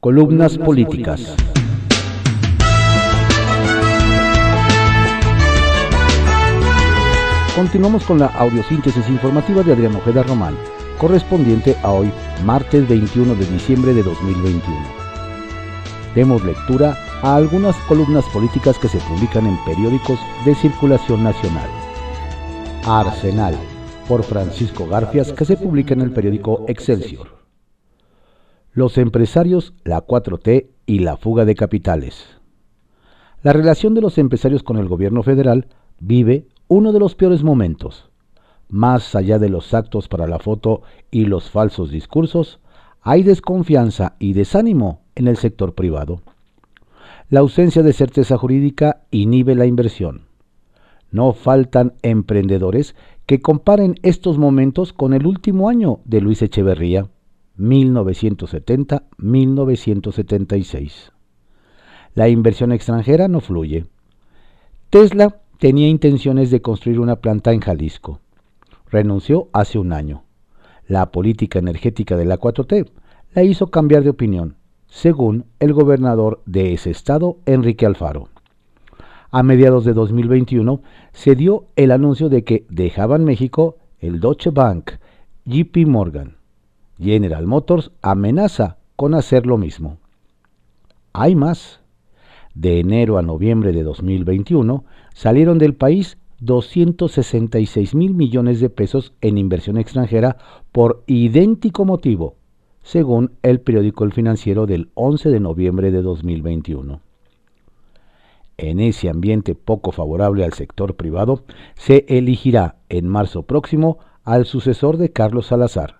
Columnas políticas. Continuamos con la audiosíntesis informativa de Adrián Ojeda Román, correspondiente a hoy, martes 21 de diciembre de 2021. Demos lectura a algunas columnas políticas que se publican en periódicos de circulación nacional. Arsenal, por Francisco Garfias, que se publica en el periódico Excelsior. Los empresarios, la 4T y la fuga de capitales. La relación de los empresarios con el gobierno federal vive uno de los peores momentos. Más allá de los actos para la foto y los falsos discursos, hay desconfianza y desánimo en el sector privado. La ausencia de certeza jurídica inhibe la inversión. No faltan emprendedores que comparen estos momentos con el último año de Luis Echeverría, 1970-1976. La inversión extranjera no fluye. Tesla tenía intenciones de construir una planta en Jalisco. Renunció hace un año. La política energética de la 4T la hizo cambiar de opinión, según el gobernador de ese estado, Enrique Alfaro. A mediados de 2021 se dio el anuncio de que dejaban México el Deutsche Bank, JP Morgan. General Motors amenaza con hacer lo mismo. Hay más. De enero a noviembre de 2021 salieron del país 266 mil millones de pesos en inversión extranjera por idéntico motivo, según el periódico El Financiero del 11 de noviembre de 2021 en ese ambiente poco favorable al sector privado, se elegirá en marzo próximo al sucesor de Carlos Salazar,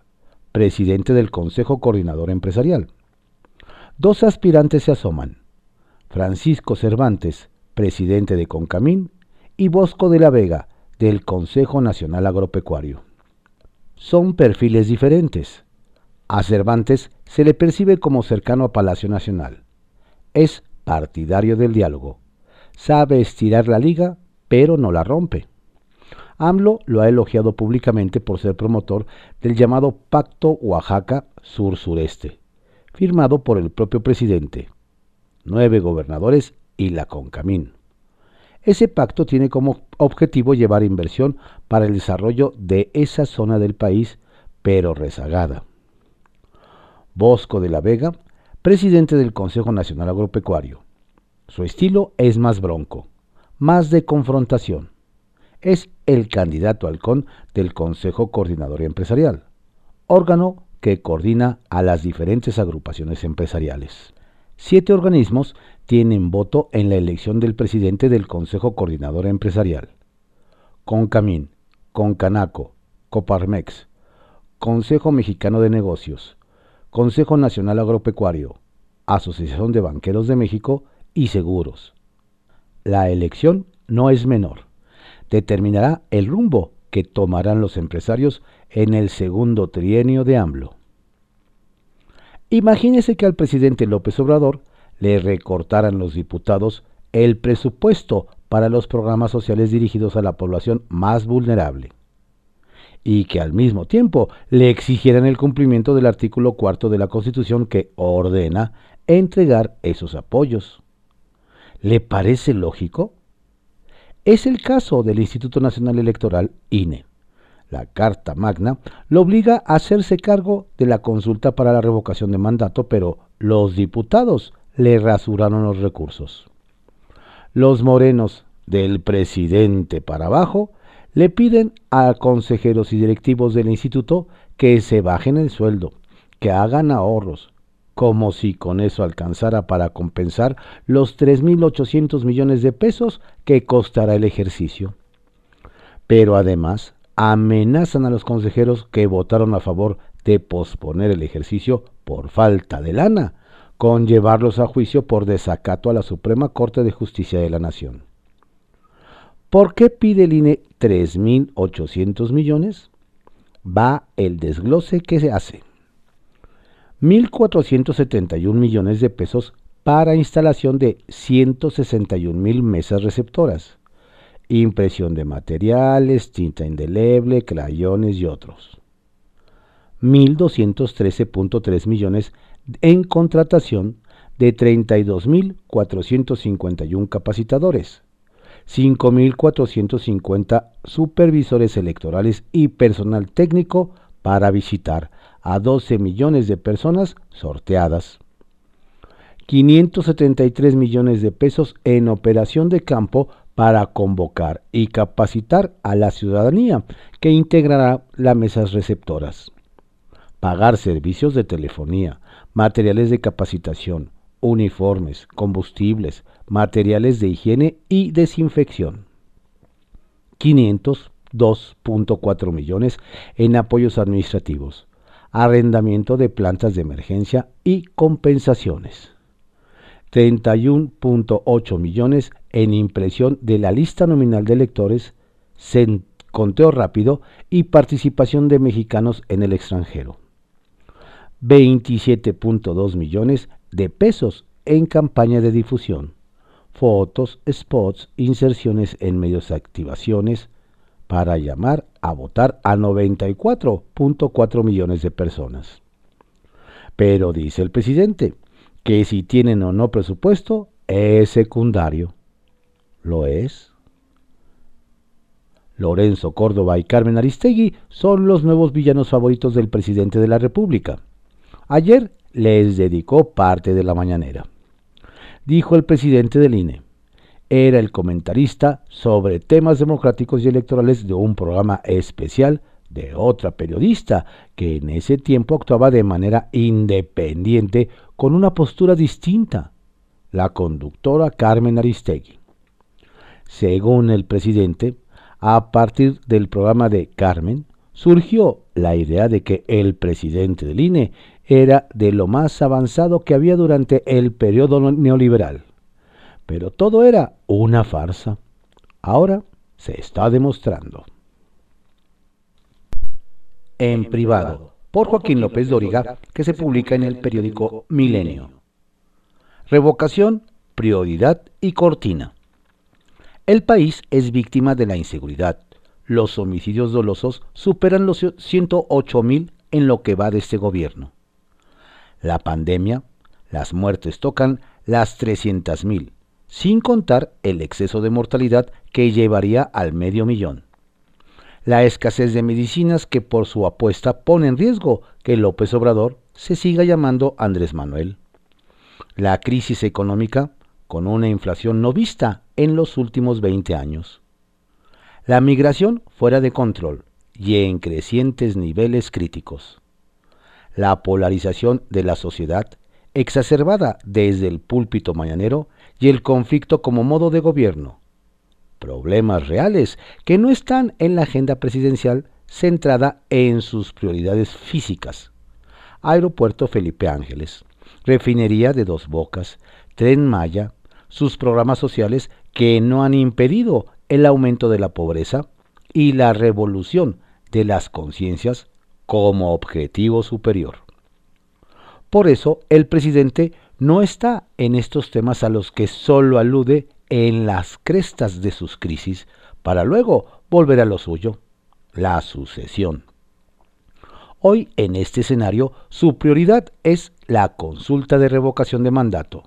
presidente del Consejo Coordinador Empresarial. Dos aspirantes se asoman, Francisco Cervantes, presidente de Concamín, y Bosco de la Vega, del Consejo Nacional Agropecuario. Son perfiles diferentes. A Cervantes se le percibe como cercano a Palacio Nacional. Es partidario del diálogo sabe estirar la liga, pero no la rompe. AMLO lo ha elogiado públicamente por ser promotor del llamado Pacto Oaxaca Sur-Sureste, firmado por el propio presidente, nueve gobernadores y la Concamín. Ese pacto tiene como objetivo llevar inversión para el desarrollo de esa zona del país, pero rezagada. Bosco de la Vega, presidente del Consejo Nacional Agropecuario, su estilo es más bronco, más de confrontación. Es el candidato halcón del Consejo Coordinador Empresarial, órgano que coordina a las diferentes agrupaciones empresariales. Siete organismos tienen voto en la elección del presidente del Consejo Coordinador Empresarial. Concamín, Concanaco, Coparmex, Consejo Mexicano de Negocios, Consejo Nacional Agropecuario, Asociación de Banqueros de México y seguros. La elección no es menor. Determinará el rumbo que tomarán los empresarios en el segundo trienio de AMLO. Imagínese que al presidente López Obrador le recortaran los diputados el presupuesto para los programas sociales dirigidos a la población más vulnerable y que al mismo tiempo le exigieran el cumplimiento del artículo cuarto de la Constitución que ordena entregar esos apoyos. ¿Le parece lógico? Es el caso del Instituto Nacional Electoral, INE. La Carta Magna lo obliga a hacerse cargo de la consulta para la revocación de mandato, pero los diputados le rasuraron los recursos. Los morenos, del presidente para abajo, le piden a consejeros y directivos del instituto que se bajen el sueldo, que hagan ahorros, como si con eso alcanzara para compensar los 3.800 millones de pesos que costará el ejercicio. Pero además amenazan a los consejeros que votaron a favor de posponer el ejercicio por falta de lana, con llevarlos a juicio por desacato a la Suprema Corte de Justicia de la Nación. ¿Por qué pide el INE 3.800 millones? Va el desglose que se hace. 1.471 millones de pesos para instalación de 161 mil mesas receptoras, impresión de materiales, tinta indeleble, crayones y otros. 1.213.3 millones en contratación de 32.451 capacitadores, 5.450 supervisores electorales y personal técnico para visitar a 12 millones de personas sorteadas. 573 millones de pesos en operación de campo para convocar y capacitar a la ciudadanía que integrará las mesas receptoras. Pagar servicios de telefonía, materiales de capacitación, uniformes, combustibles, materiales de higiene y desinfección. 502.4 millones en apoyos administrativos, arrendamiento de plantas de emergencia y compensaciones. 31.8 millones en impresión de la lista nominal de electores, conteo rápido y participación de mexicanos en el extranjero. 27.2 millones de pesos en campaña de difusión, fotos, spots, inserciones en medios de activaciones para llamar a votar a 94.4 millones de personas. Pero dice el presidente, que si tienen o no presupuesto es secundario. ¿Lo es? Lorenzo Córdoba y Carmen Aristegui son los nuevos villanos favoritos del presidente de la República. Ayer les dedicó parte de la mañanera. Dijo el presidente del INE. Era el comentarista sobre temas democráticos y electorales de un programa especial de otra periodista que en ese tiempo actuaba de manera independiente con una postura distinta, la conductora Carmen Aristegui. Según el presidente, a partir del programa de Carmen, surgió la idea de que el presidente del INE era de lo más avanzado que había durante el periodo neoliberal. Pero todo era una farsa. Ahora se está demostrando. En privado por Joaquín López Dóriga, que se publica en el periódico Milenio. Revocación, prioridad y cortina. El país es víctima de la inseguridad. Los homicidios dolosos superan los 108 mil en lo que va de este gobierno. La pandemia, las muertes tocan las 300 mil, sin contar el exceso de mortalidad que llevaría al medio millón la escasez de medicinas que por su apuesta pone en riesgo que López Obrador se siga llamando Andrés Manuel. La crisis económica con una inflación no vista en los últimos 20 años. La migración fuera de control y en crecientes niveles críticos. La polarización de la sociedad exacerbada desde el púlpito mañanero y el conflicto como modo de gobierno, problemas reales que no están en la agenda presidencial centrada en sus prioridades físicas. Aeropuerto Felipe Ángeles, refinería de dos bocas, tren Maya, sus programas sociales que no han impedido el aumento de la pobreza y la revolución de las conciencias como objetivo superior. Por eso el presidente no está en estos temas a los que solo alude en las crestas de sus crisis para luego volver a lo suyo, la sucesión. Hoy en este escenario su prioridad es la consulta de revocación de mandato,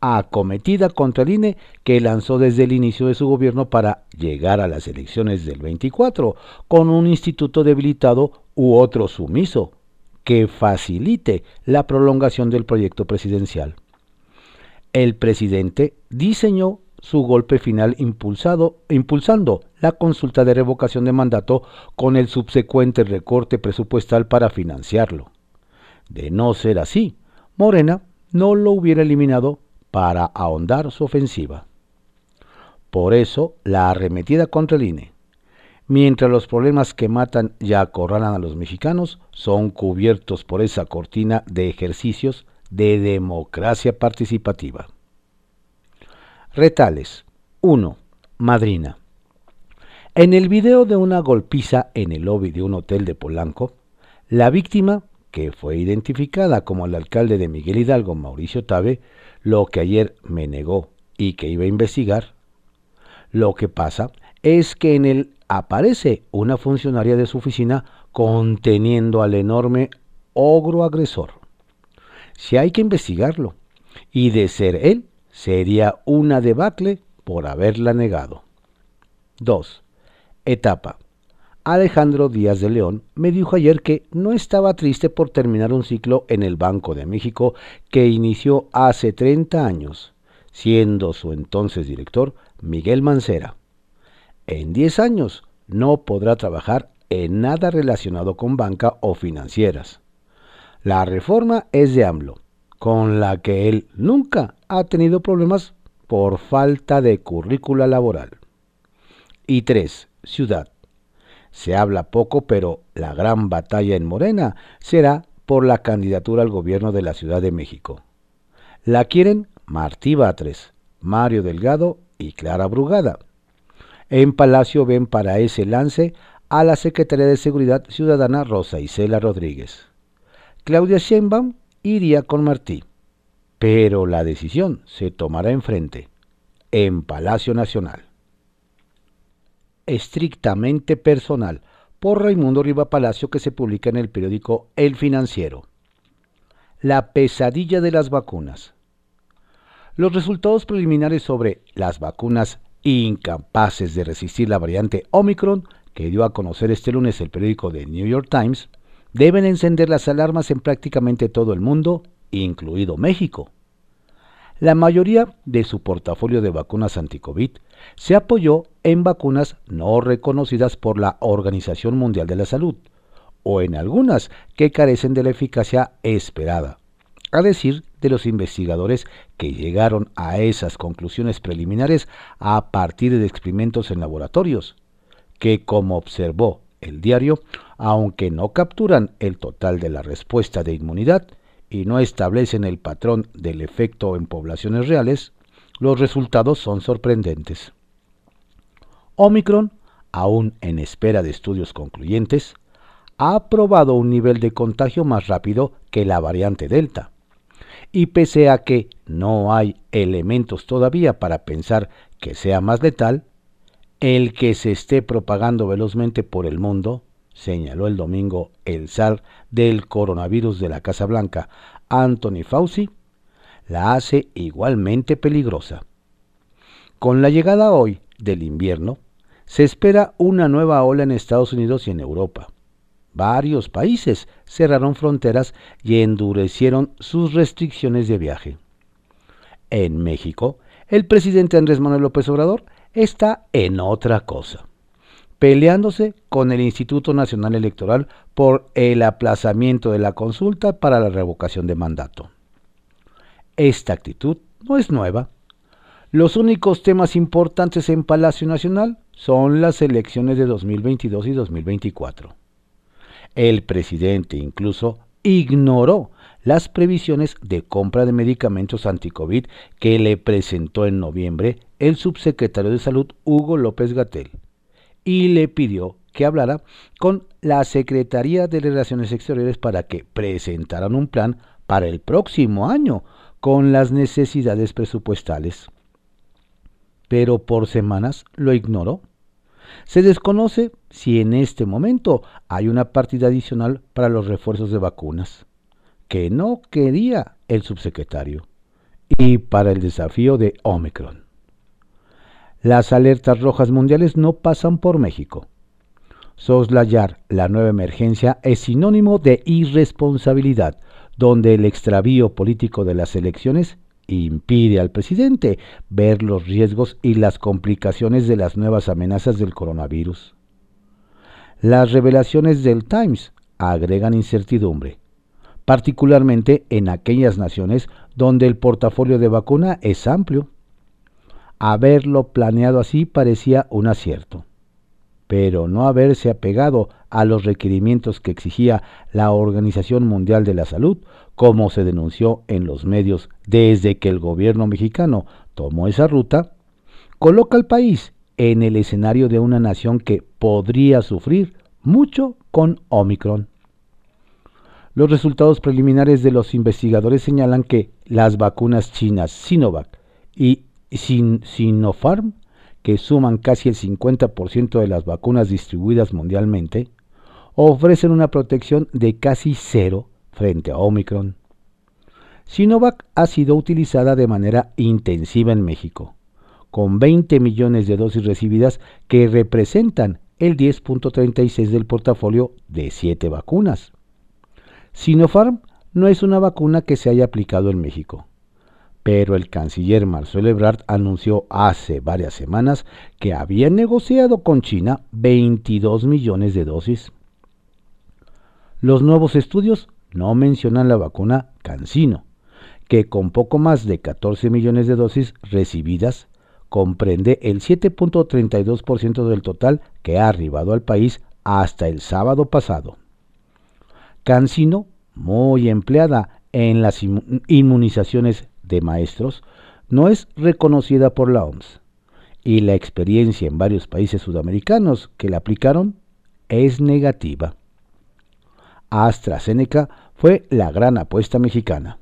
acometida contra el INE que lanzó desde el inicio de su gobierno para llegar a las elecciones del 24 con un instituto debilitado u otro sumiso que facilite la prolongación del proyecto presidencial. El presidente diseñó su golpe final impulsado, impulsando la consulta de revocación de mandato con el subsecuente recorte presupuestal para financiarlo. De no ser así, Morena no lo hubiera eliminado para ahondar su ofensiva. Por eso, la arremetida contra el INE. Mientras los problemas que matan y acorralan a los mexicanos son cubiertos por esa cortina de ejercicios de democracia participativa. Retales. 1. Madrina. En el video de una golpiza en el lobby de un hotel de Polanco, la víctima, que fue identificada como el alcalde de Miguel Hidalgo, Mauricio Tabe, lo que ayer me negó y que iba a investigar, lo que pasa es que en él aparece una funcionaria de su oficina conteniendo al enorme ogro agresor. si hay que investigarlo. Y de ser él, sería una debacle por haberla negado. 2. Etapa. Alejandro Díaz de León me dijo ayer que no estaba triste por terminar un ciclo en el Banco de México que inició hace 30 años, siendo su entonces director Miguel Mancera. En 10 años no podrá trabajar en nada relacionado con banca o financieras. La reforma es de AMLO, con la que él nunca ha tenido problemas por falta de currícula laboral. Y 3. Ciudad. Se habla poco, pero la gran batalla en Morena será por la candidatura al gobierno de la Ciudad de México. La quieren Martí Batres, Mario Delgado y Clara Brugada. En Palacio ven para ese lance a la Secretaría de Seguridad Ciudadana Rosa Isela Rodríguez. Claudia Sheinbaum iría con Martí, pero la decisión se tomará enfrente, en Palacio Nacional estrictamente personal por Raimundo Riva Palacio que se publica en el periódico El Financiero. La pesadilla de las vacunas. Los resultados preliminares sobre las vacunas incapaces de resistir la variante Omicron que dio a conocer este lunes el periódico The New York Times deben encender las alarmas en prácticamente todo el mundo, incluido México. La mayoría de su portafolio de vacunas anti-COVID se apoyó en vacunas no reconocidas por la Organización Mundial de la Salud, o en algunas que carecen de la eficacia esperada, a decir de los investigadores que llegaron a esas conclusiones preliminares a partir de experimentos en laboratorios, que como observó el diario, aunque no capturan el total de la respuesta de inmunidad, y no establecen el patrón del efecto en poblaciones reales, los resultados son sorprendentes. Omicron, aún en espera de estudios concluyentes, ha probado un nivel de contagio más rápido que la variante Delta. Y pese a que no hay elementos todavía para pensar que sea más letal, el que se esté propagando velozmente por el mundo señaló el domingo el zar del coronavirus de la Casa Blanca, Anthony Fauci, la hace igualmente peligrosa. Con la llegada hoy del invierno, se espera una nueva ola en Estados Unidos y en Europa. Varios países cerraron fronteras y endurecieron sus restricciones de viaje. En México, el presidente Andrés Manuel López Obrador está en otra cosa peleándose con el Instituto Nacional Electoral por el aplazamiento de la consulta para la revocación de mandato. Esta actitud no es nueva. Los únicos temas importantes en Palacio Nacional son las elecciones de 2022 y 2024. El presidente incluso ignoró las previsiones de compra de medicamentos anticovid que le presentó en noviembre el subsecretario de Salud Hugo López Gatel y le pidió que hablara con la Secretaría de Relaciones Exteriores para que presentaran un plan para el próximo año con las necesidades presupuestales. Pero por semanas lo ignoró. Se desconoce si en este momento hay una partida adicional para los refuerzos de vacunas, que no quería el subsecretario, y para el desafío de Omicron. Las alertas rojas mundiales no pasan por México. Soslayar la nueva emergencia es sinónimo de irresponsabilidad, donde el extravío político de las elecciones impide al presidente ver los riesgos y las complicaciones de las nuevas amenazas del coronavirus. Las revelaciones del Times agregan incertidumbre, particularmente en aquellas naciones donde el portafolio de vacuna es amplio Haberlo planeado así parecía un acierto, pero no haberse apegado a los requerimientos que exigía la Organización Mundial de la Salud, como se denunció en los medios desde que el gobierno mexicano tomó esa ruta, coloca al país en el escenario de una nación que podría sufrir mucho con Omicron. Los resultados preliminares de los investigadores señalan que las vacunas chinas Sinovac y sin Sinopharm, que suman casi el 50% de las vacunas distribuidas mundialmente, ofrecen una protección de casi cero frente a Omicron. Sinovac ha sido utilizada de manera intensiva en México, con 20 millones de dosis recibidas que representan el 10.36 del portafolio de 7 vacunas. Sinopharm no es una vacuna que se haya aplicado en México, pero el canciller Marcelo Ebrard anunció hace varias semanas que había negociado con China 22 millones de dosis. Los nuevos estudios no mencionan la vacuna CanSino, que con poco más de 14 millones de dosis recibidas comprende el 7.32% del total que ha arribado al país hasta el sábado pasado. CanSino, muy empleada en las inmunizaciones de maestros, no es reconocida por la OMS y la experiencia en varios países sudamericanos que la aplicaron es negativa. AstraZeneca fue la gran apuesta mexicana.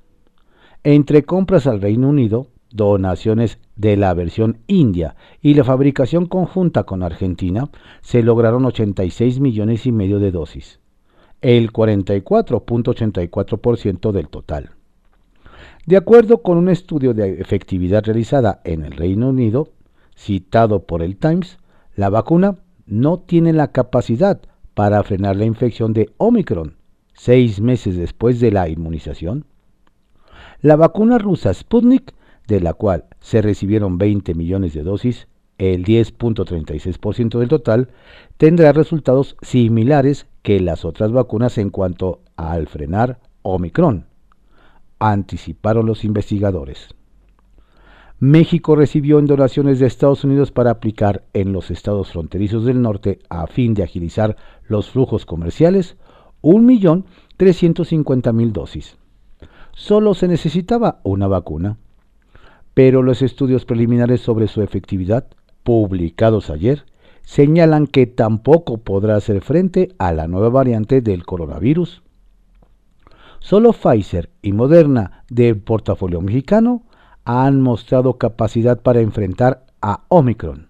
Entre compras al Reino Unido, donaciones de la versión india y la fabricación conjunta con Argentina, se lograron 86 millones y medio de dosis, el 44.84% del total. De acuerdo con un estudio de efectividad realizada en el Reino Unido, citado por el Times, la vacuna no tiene la capacidad para frenar la infección de Omicron seis meses después de la inmunización. La vacuna rusa Sputnik, de la cual se recibieron 20 millones de dosis, el 10.36% del total, tendrá resultados similares que las otras vacunas en cuanto al frenar Omicron anticiparon los investigadores. México recibió en donaciones de Estados Unidos para aplicar en los estados fronterizos del norte a fin de agilizar los flujos comerciales 1.350.000 dosis. Solo se necesitaba una vacuna, pero los estudios preliminares sobre su efectividad, publicados ayer, señalan que tampoco podrá hacer frente a la nueva variante del coronavirus Solo Pfizer y Moderna del portafolio mexicano han mostrado capacidad para enfrentar a Omicron.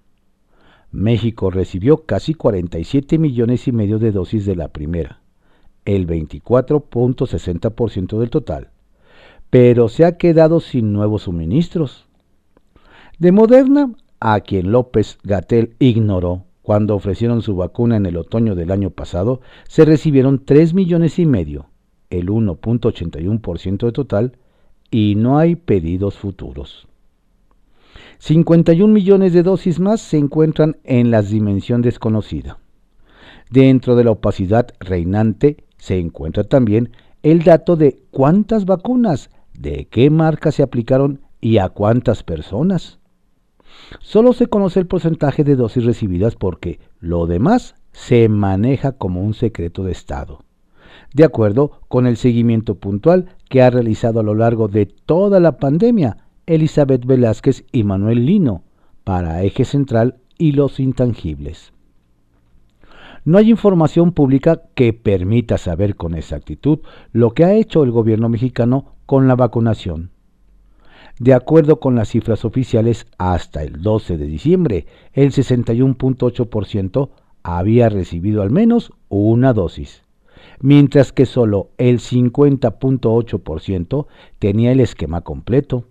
México recibió casi 47 millones y medio de dosis de la primera, el 24.60% del total, pero se ha quedado sin nuevos suministros. De Moderna, a quien López Gatel ignoró cuando ofrecieron su vacuna en el otoño del año pasado, se recibieron 3 millones y medio el 1.81% de total, y no hay pedidos futuros. 51 millones de dosis más se encuentran en la dimensión desconocida. Dentro de la opacidad reinante se encuentra también el dato de cuántas vacunas, de qué marca se aplicaron y a cuántas personas. Solo se conoce el porcentaje de dosis recibidas porque lo demás se maneja como un secreto de Estado de acuerdo con el seguimiento puntual que ha realizado a lo largo de toda la pandemia Elizabeth Velázquez y Manuel Lino para Eje Central y los intangibles. No hay información pública que permita saber con exactitud lo que ha hecho el gobierno mexicano con la vacunación. De acuerdo con las cifras oficiales, hasta el 12 de diciembre, el 61.8% había recibido al menos una dosis mientras que solo el 50.8% tenía el esquema completo.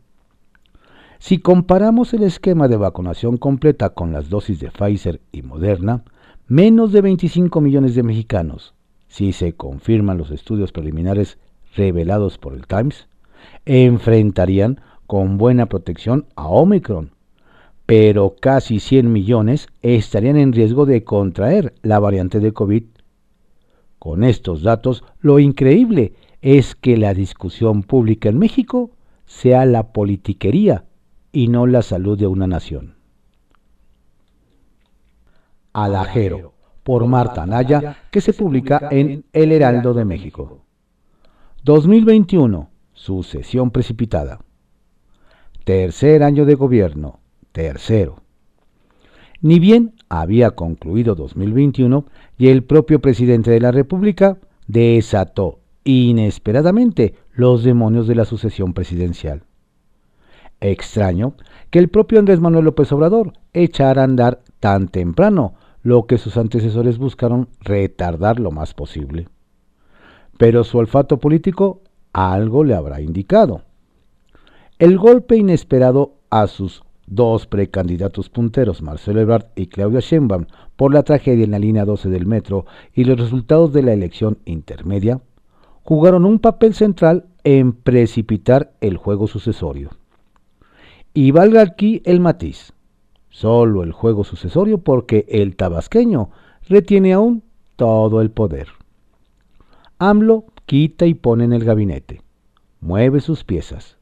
Si comparamos el esquema de vacunación completa con las dosis de Pfizer y Moderna, menos de 25 millones de mexicanos, si se confirman los estudios preliminares revelados por el Times, enfrentarían con buena protección a Omicron, pero casi 100 millones estarían en riesgo de contraer la variante de COVID con estos datos, lo increíble es que la discusión pública en México sea la politiquería y no la salud de una nación. Alajero, por Marta Naya, que se publica en El Heraldo de México. 2021, sucesión precipitada. Tercer año de gobierno, tercero. Ni bien había concluido 2021 y el propio presidente de la República desató inesperadamente los demonios de la sucesión presidencial. Extraño que el propio Andrés Manuel López Obrador echara a andar tan temprano lo que sus antecesores buscaron retardar lo más posible. Pero su olfato político algo le habrá indicado. El golpe inesperado a sus dos precandidatos punteros, Marcelo Ebrard y Claudia Sheinbaum, por la tragedia en la línea 12 del metro y los resultados de la elección intermedia, jugaron un papel central en precipitar el juego sucesorio. Y valga aquí el matiz, solo el juego sucesorio porque el tabasqueño retiene aún todo el poder. AMLO quita y pone en el gabinete, mueve sus piezas.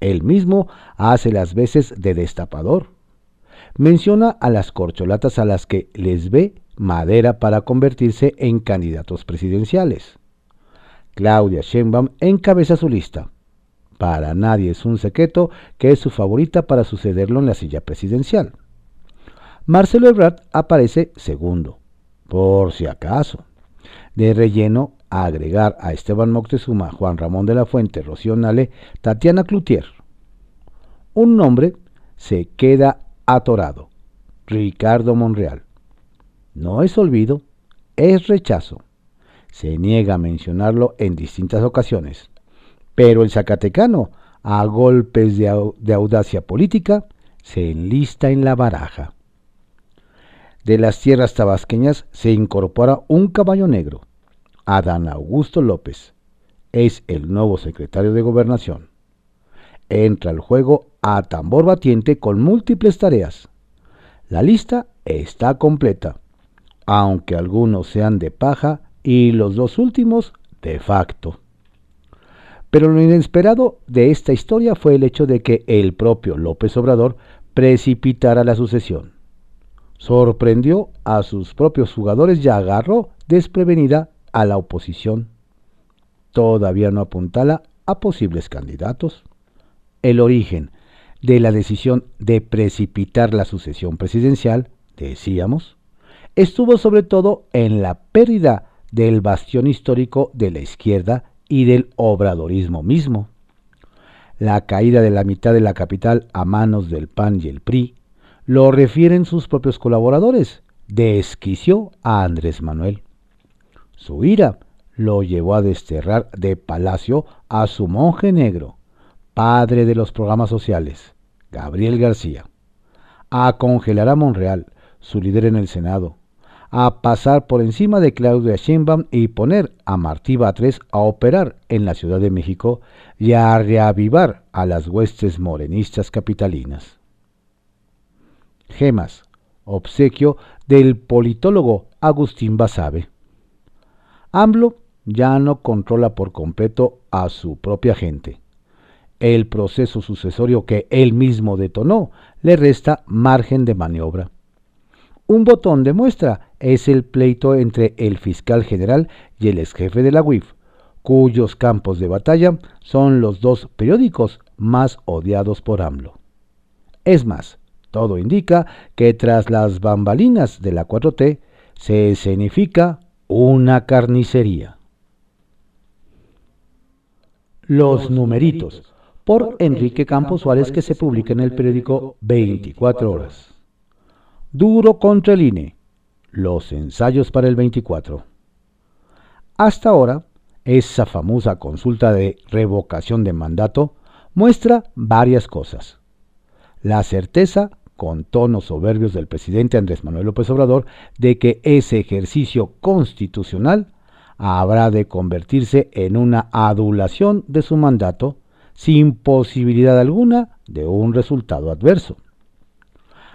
Él mismo hace las veces de destapador. Menciona a las corcholatas a las que les ve madera para convertirse en candidatos presidenciales. Claudia Sheinbaum encabeza su lista. Para nadie es un secreto que es su favorita para sucederlo en la silla presidencial. Marcelo Ebrard aparece segundo, por si acaso. De relleno a agregar a Esteban Moctezuma, Juan Ramón de la Fuente, Rocío Nale, Tatiana Cloutier. Un nombre se queda atorado. Ricardo Monreal. No es olvido, es rechazo. Se niega a mencionarlo en distintas ocasiones. Pero el Zacatecano, a golpes de, audacia política, se enlista en la baraja. De las tierras tabasqueñas se incorpora un caballo negro, Adán Augusto López. Es el nuevo secretario de Gobernación. Entra al juego a tambor batiente con múltiples tareas. La lista está completa, aunque algunos sean de paja y los dos últimos de facto. Pero lo inesperado de esta historia fue el hecho de que el propio López Obrador precipitara la sucesión. Sorprendió a sus propios jugadores y agarró desprevenida a la oposición. Todavía no apuntala a posibles candidatos. El origen de la decisión de precipitar la sucesión presidencial, decíamos, estuvo sobre todo en la pérdida del bastión histórico de la izquierda y del obradorismo mismo. La caída de la mitad de la capital a manos del PAN y el PRI lo refieren sus propios colaboradores, desquició a Andrés Manuel. Su ira lo llevó a desterrar de palacio a su monje negro, padre de los programas sociales, Gabriel García, a congelar a Monreal, su líder en el Senado, a pasar por encima de Claudia Sheinbaum y poner a Martí Batres a operar en la Ciudad de México y a reavivar a las huestes morenistas capitalinas. Gemas, obsequio del politólogo Agustín Basabe. AMLO ya no controla por completo a su propia gente. El proceso sucesorio que él mismo detonó le resta margen de maniobra. Un botón de muestra es el pleito entre el fiscal general y el ex jefe de la UIF, cuyos campos de batalla son los dos periódicos más odiados por AMLO. Es más, todo indica que tras las bambalinas de la 4T se escenifica una carnicería. Los numeritos, por Enrique Campos Suárez, que se publica en el periódico 24 horas. Duro contra el INE. Los ensayos para el 24. Hasta ahora, esa famosa consulta de revocación de mandato muestra varias cosas. La certeza, con tonos soberbios del presidente Andrés Manuel López Obrador, de que ese ejercicio constitucional habrá de convertirse en una adulación de su mandato sin posibilidad alguna de un resultado adverso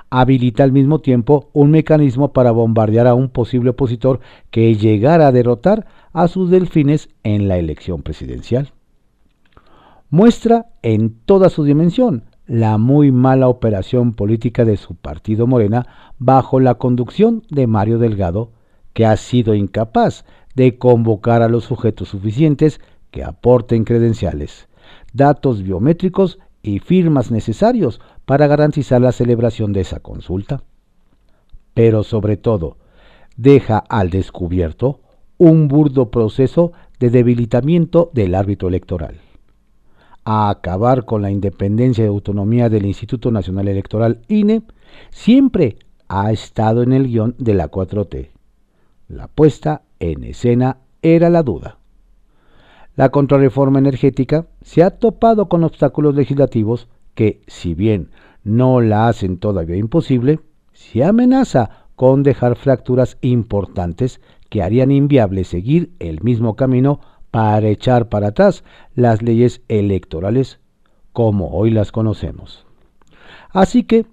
habilita al mismo tiempo un mecanismo para bombardear a un posible opositor que llegara a derrotar a sus delfines en la elección presidencial. Muestra en toda su dimensión la muy mala operación política de su partido Morena bajo la conducción de Mario Delgado, que ha sido incapaz de convocar a los sujetos suficientes que aporten credenciales, datos biométricos y firmas necesarios para garantizar la celebración de esa consulta. Pero sobre todo, deja al descubierto un burdo proceso de debilitamiento del árbitro electoral. A acabar con la independencia y autonomía del Instituto Nacional Electoral INE siempre ha estado en el guion de la 4T. La puesta en escena era la duda. la contrarreforma energética se ha topado con obstáculos legislativos que, si bien no la hacen todavía imposible, se amenaza con dejar fracturas importantes que harían inviable seguir el mismo camino para echar para atrás las leyes electorales como hoy las conocemos. Así que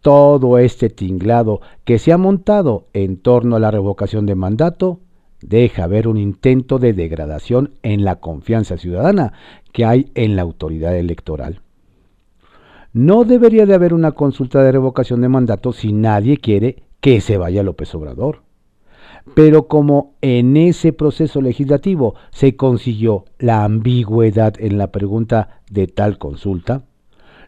todo este tinglado que se ha montado en torno a la revocación de mandato deja ver un intento de degradación en la confianza ciudadana que hay en la autoridad electoral. No debería de haber una consulta de revocación de mandato si nadie quiere que se vaya López Obrador. Pero como en ese proceso legislativo se consiguió la ambigüedad en la pregunta de tal consulta,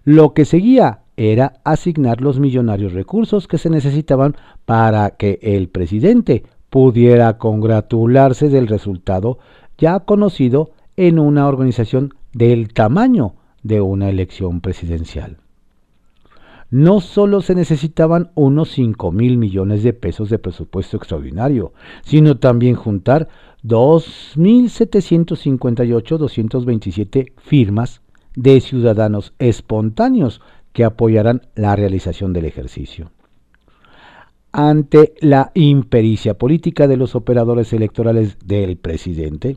lo que seguía era asignar los millonarios recursos que se necesitaban para que el presidente pudiera congratularse del resultado ya conocido en una organización del tamaño de una elección presidencial. No solo se necesitaban unos 5 mil millones de pesos de presupuesto extraordinario, sino también juntar 2.758.227 firmas de ciudadanos espontáneos que apoyaran la realización del ejercicio. Ante la impericia política de los operadores electorales del presidente,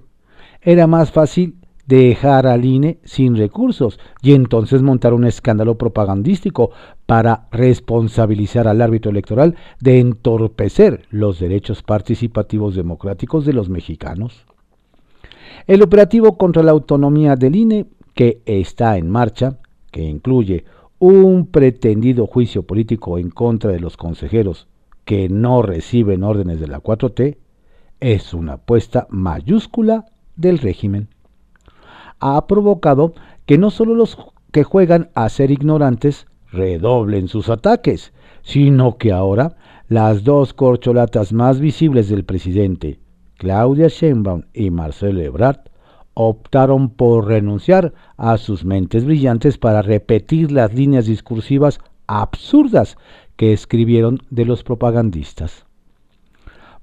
era más fácil dejar al INE sin recursos y entonces montar un escándalo propagandístico para responsabilizar al árbitro electoral de entorpecer los derechos participativos democráticos de los mexicanos. El operativo contra la autonomía del INE, que está en marcha, que incluye un pretendido juicio político en contra de los consejeros que no reciben órdenes de la 4T es una apuesta mayúscula del régimen. Ha provocado que no solo los que juegan a ser ignorantes redoblen sus ataques, sino que ahora las dos corcholatas más visibles del presidente, Claudia Sheinbaum y Marcelo Ebrard, optaron por renunciar a sus mentes brillantes para repetir las líneas discursivas absurdas que escribieron de los propagandistas.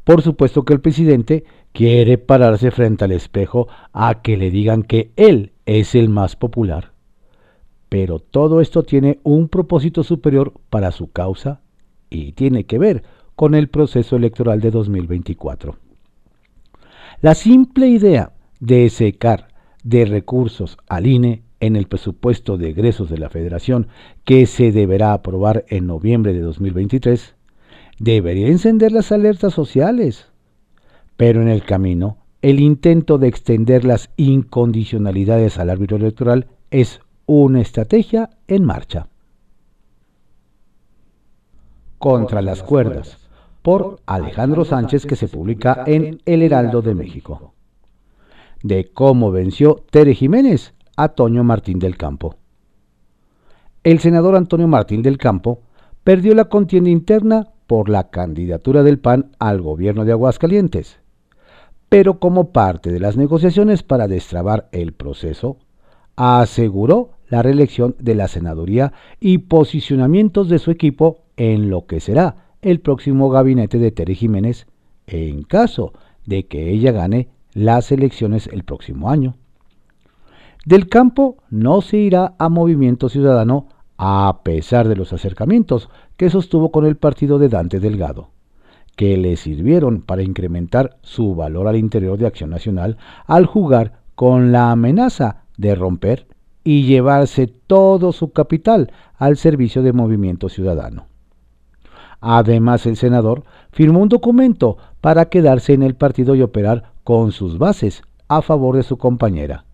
Por supuesto que el presidente quiere pararse frente al espejo a que le digan que él es el más popular. Pero todo esto tiene un propósito superior para su causa y tiene que ver con el proceso electoral de 2024. La simple idea de secar de recursos al INE en el presupuesto de egresos de la Federación que se deberá aprobar en noviembre de 2023, debería encender las alertas sociales. Pero en el camino, el intento de extender las incondicionalidades al árbitro electoral es una estrategia en marcha. Contra las cuerdas, por Alejandro Sánchez, que se publica en El Heraldo de México. De cómo venció Tere Jiménez a Toño Martín del Campo. El senador Antonio Martín del Campo perdió la contienda interna por la candidatura del PAN al gobierno de Aguascalientes. Pero como parte de las negociaciones para destrabar el proceso, aseguró la reelección de la senaduría y posicionamientos de su equipo en lo que será el próximo gabinete de Tere Jiménez en caso de que ella gane las elecciones el próximo año. Del campo no se irá a Movimiento Ciudadano a pesar de los acercamientos que sostuvo con el partido de Dante Delgado, que le sirvieron para incrementar su valor al interior de Acción Nacional al jugar con la amenaza de romper y llevarse todo su capital al servicio de Movimiento Ciudadano. Además, el senador firmó un documento para quedarse en el partido y operar con sus bases a favor de su compañera,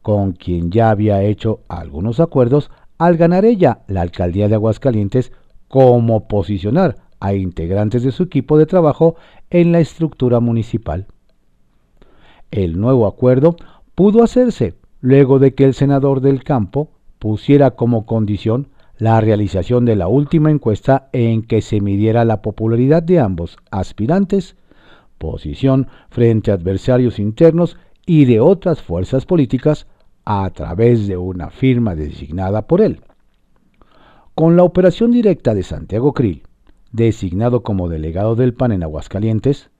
con quien ya había hecho algunos acuerdos al ganar ella la alcaldía de Aguascalientes, como posicionar a integrantes de su equipo de trabajo en la estructura municipal. El nuevo acuerdo pudo hacerse luego de que el senador del campo pusiera como condición la realización de la última encuesta en que se midiera la popularidad de ambos aspirantes, posición frente a adversarios internos y de otras fuerzas políticas a través de una firma designada por él. Con la operación directa de Santiago Krill, designado como delegado del PAN en Aguascalientes,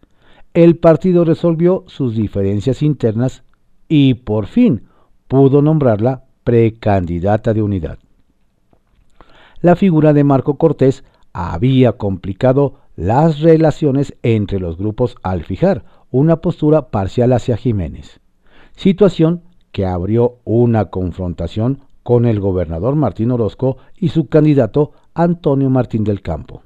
el partido resolvió sus diferencias internas y por fin pudo nombrarla precandidata de unidad. La figura de Marco Cortés había complicado las relaciones entre los grupos al fijar una postura parcial hacia Jiménez, situación que abrió una confrontación con el gobernador Martín Orozco y su candidato Antonio Martín del Campo.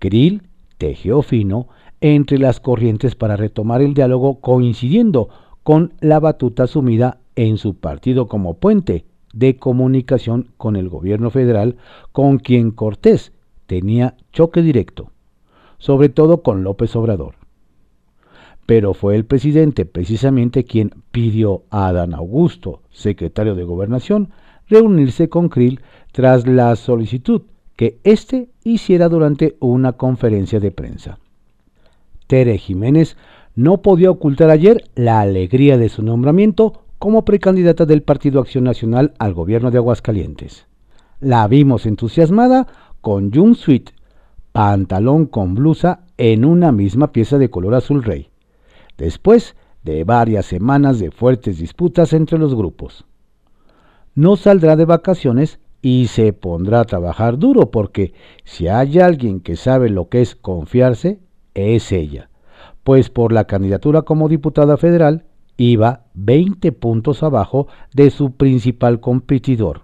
Krill tejió fino entre las corrientes para retomar el diálogo coincidiendo con la batuta asumida en su partido como puente de comunicación con el gobierno federal con quien Cortés tenía choque directo, sobre todo con López Obrador. Pero fue el presidente precisamente quien pidió a Adán Augusto, secretario de Gobernación, reunirse con Krill tras la solicitud que éste hiciera durante una conferencia de prensa. Tere Jiménez no podía ocultar ayer la alegría de su nombramiento como precandidata del Partido Acción Nacional al gobierno de Aguascalientes. La vimos entusiasmada con jumpsuit, pantalón con blusa en una misma pieza de color azul rey, después de varias semanas de fuertes disputas entre los grupos. No saldrá de vacaciones y se pondrá a trabajar duro porque si hay alguien que sabe lo que es confiarse, es ella, pues por la candidatura como diputada federal iba 20 puntos abajo de su principal competidor,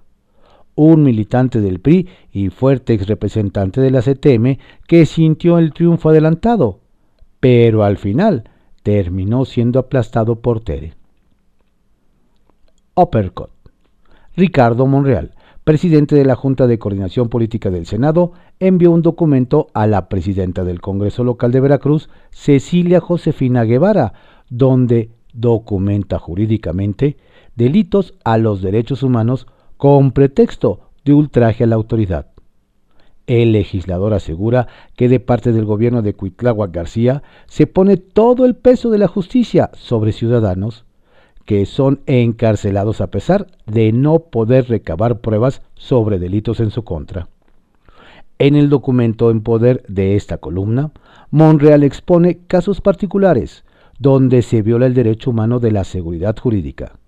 un militante del PRI y fuerte ex representante de la CTM que sintió el triunfo adelantado, pero al final terminó siendo aplastado por Tere. Uppercut. Ricardo Monreal, presidente de la Junta de Coordinación Política del Senado, envió un documento a la presidenta del Congreso Local de Veracruz, Cecilia Josefina Guevara, donde documenta jurídicamente delitos a los derechos humanos con pretexto de ultraje a la autoridad. El legislador asegura que de parte del gobierno de Cuitláhuac García se pone todo el peso de la justicia sobre ciudadanos que son encarcelados a pesar de no poder recabar pruebas sobre delitos en su contra. En el documento en poder de esta columna, Monreal expone casos particulares donde se viola el derecho humano de la seguridad jurídica.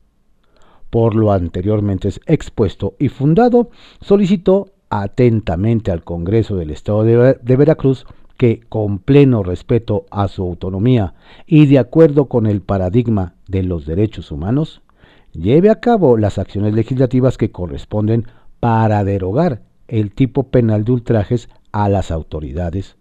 Por lo anteriormente expuesto y fundado, solicitó atentamente al Congreso del Estado de, Veracruz que, con pleno respeto a su autonomía y de acuerdo con el paradigma de los derechos humanos, lleve a cabo las acciones legislativas que corresponden para derogar el tipo penal de ultrajes a las autoridades,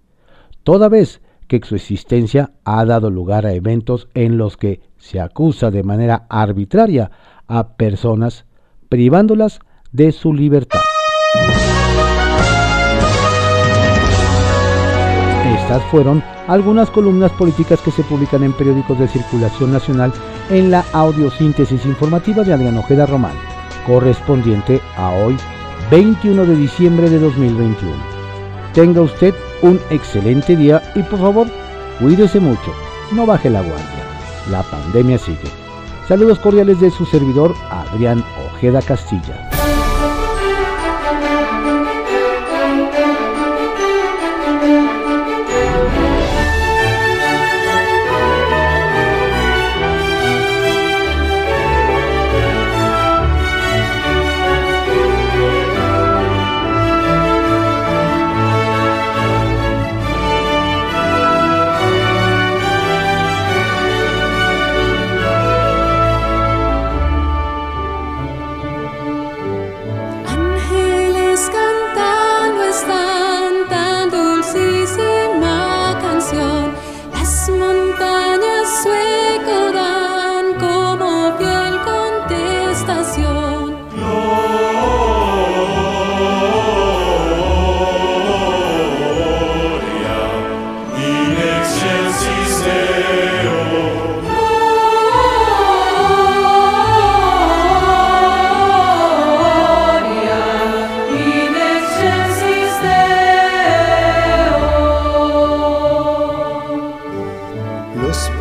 toda vez que su existencia ha dado lugar a eventos en los que se acusa de manera arbitraria a personas privándolas de su libertad. Estas fueron algunas columnas políticas que se publican en periódicos de circulación nacional en la audiosíntesis informativa de Adrián Ojeda Román, correspondiente a hoy, 21 de diciembre de 2021. Tenga usted un excelente día y por favor, cuídese mucho, no baje la guardia. La pandemia sigue. Saludos cordiales de su servidor Adrián Ojeda Castilla.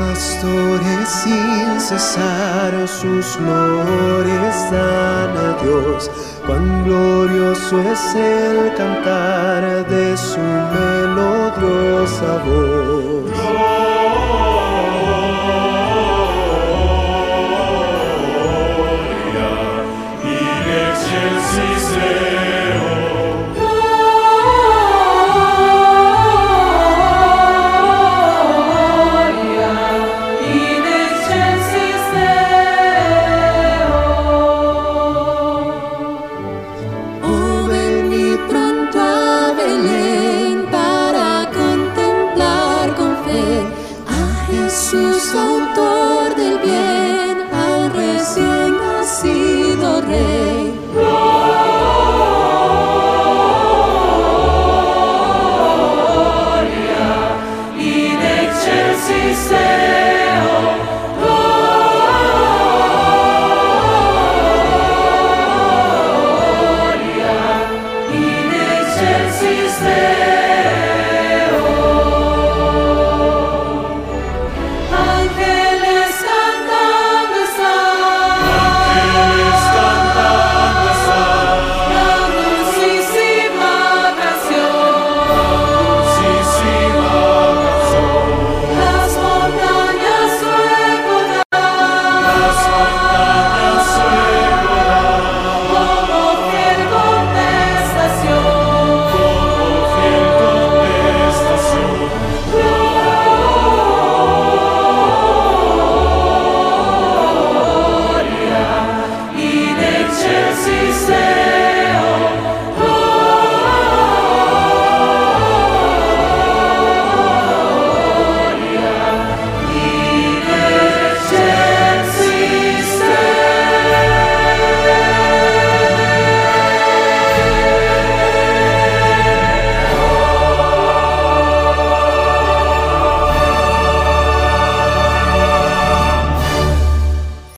pastores sin cesar oh, sus flores dan a Dios. Cuán glorioso es el cantar de su melodiosa voz. Gloria y Jesus. Christmas.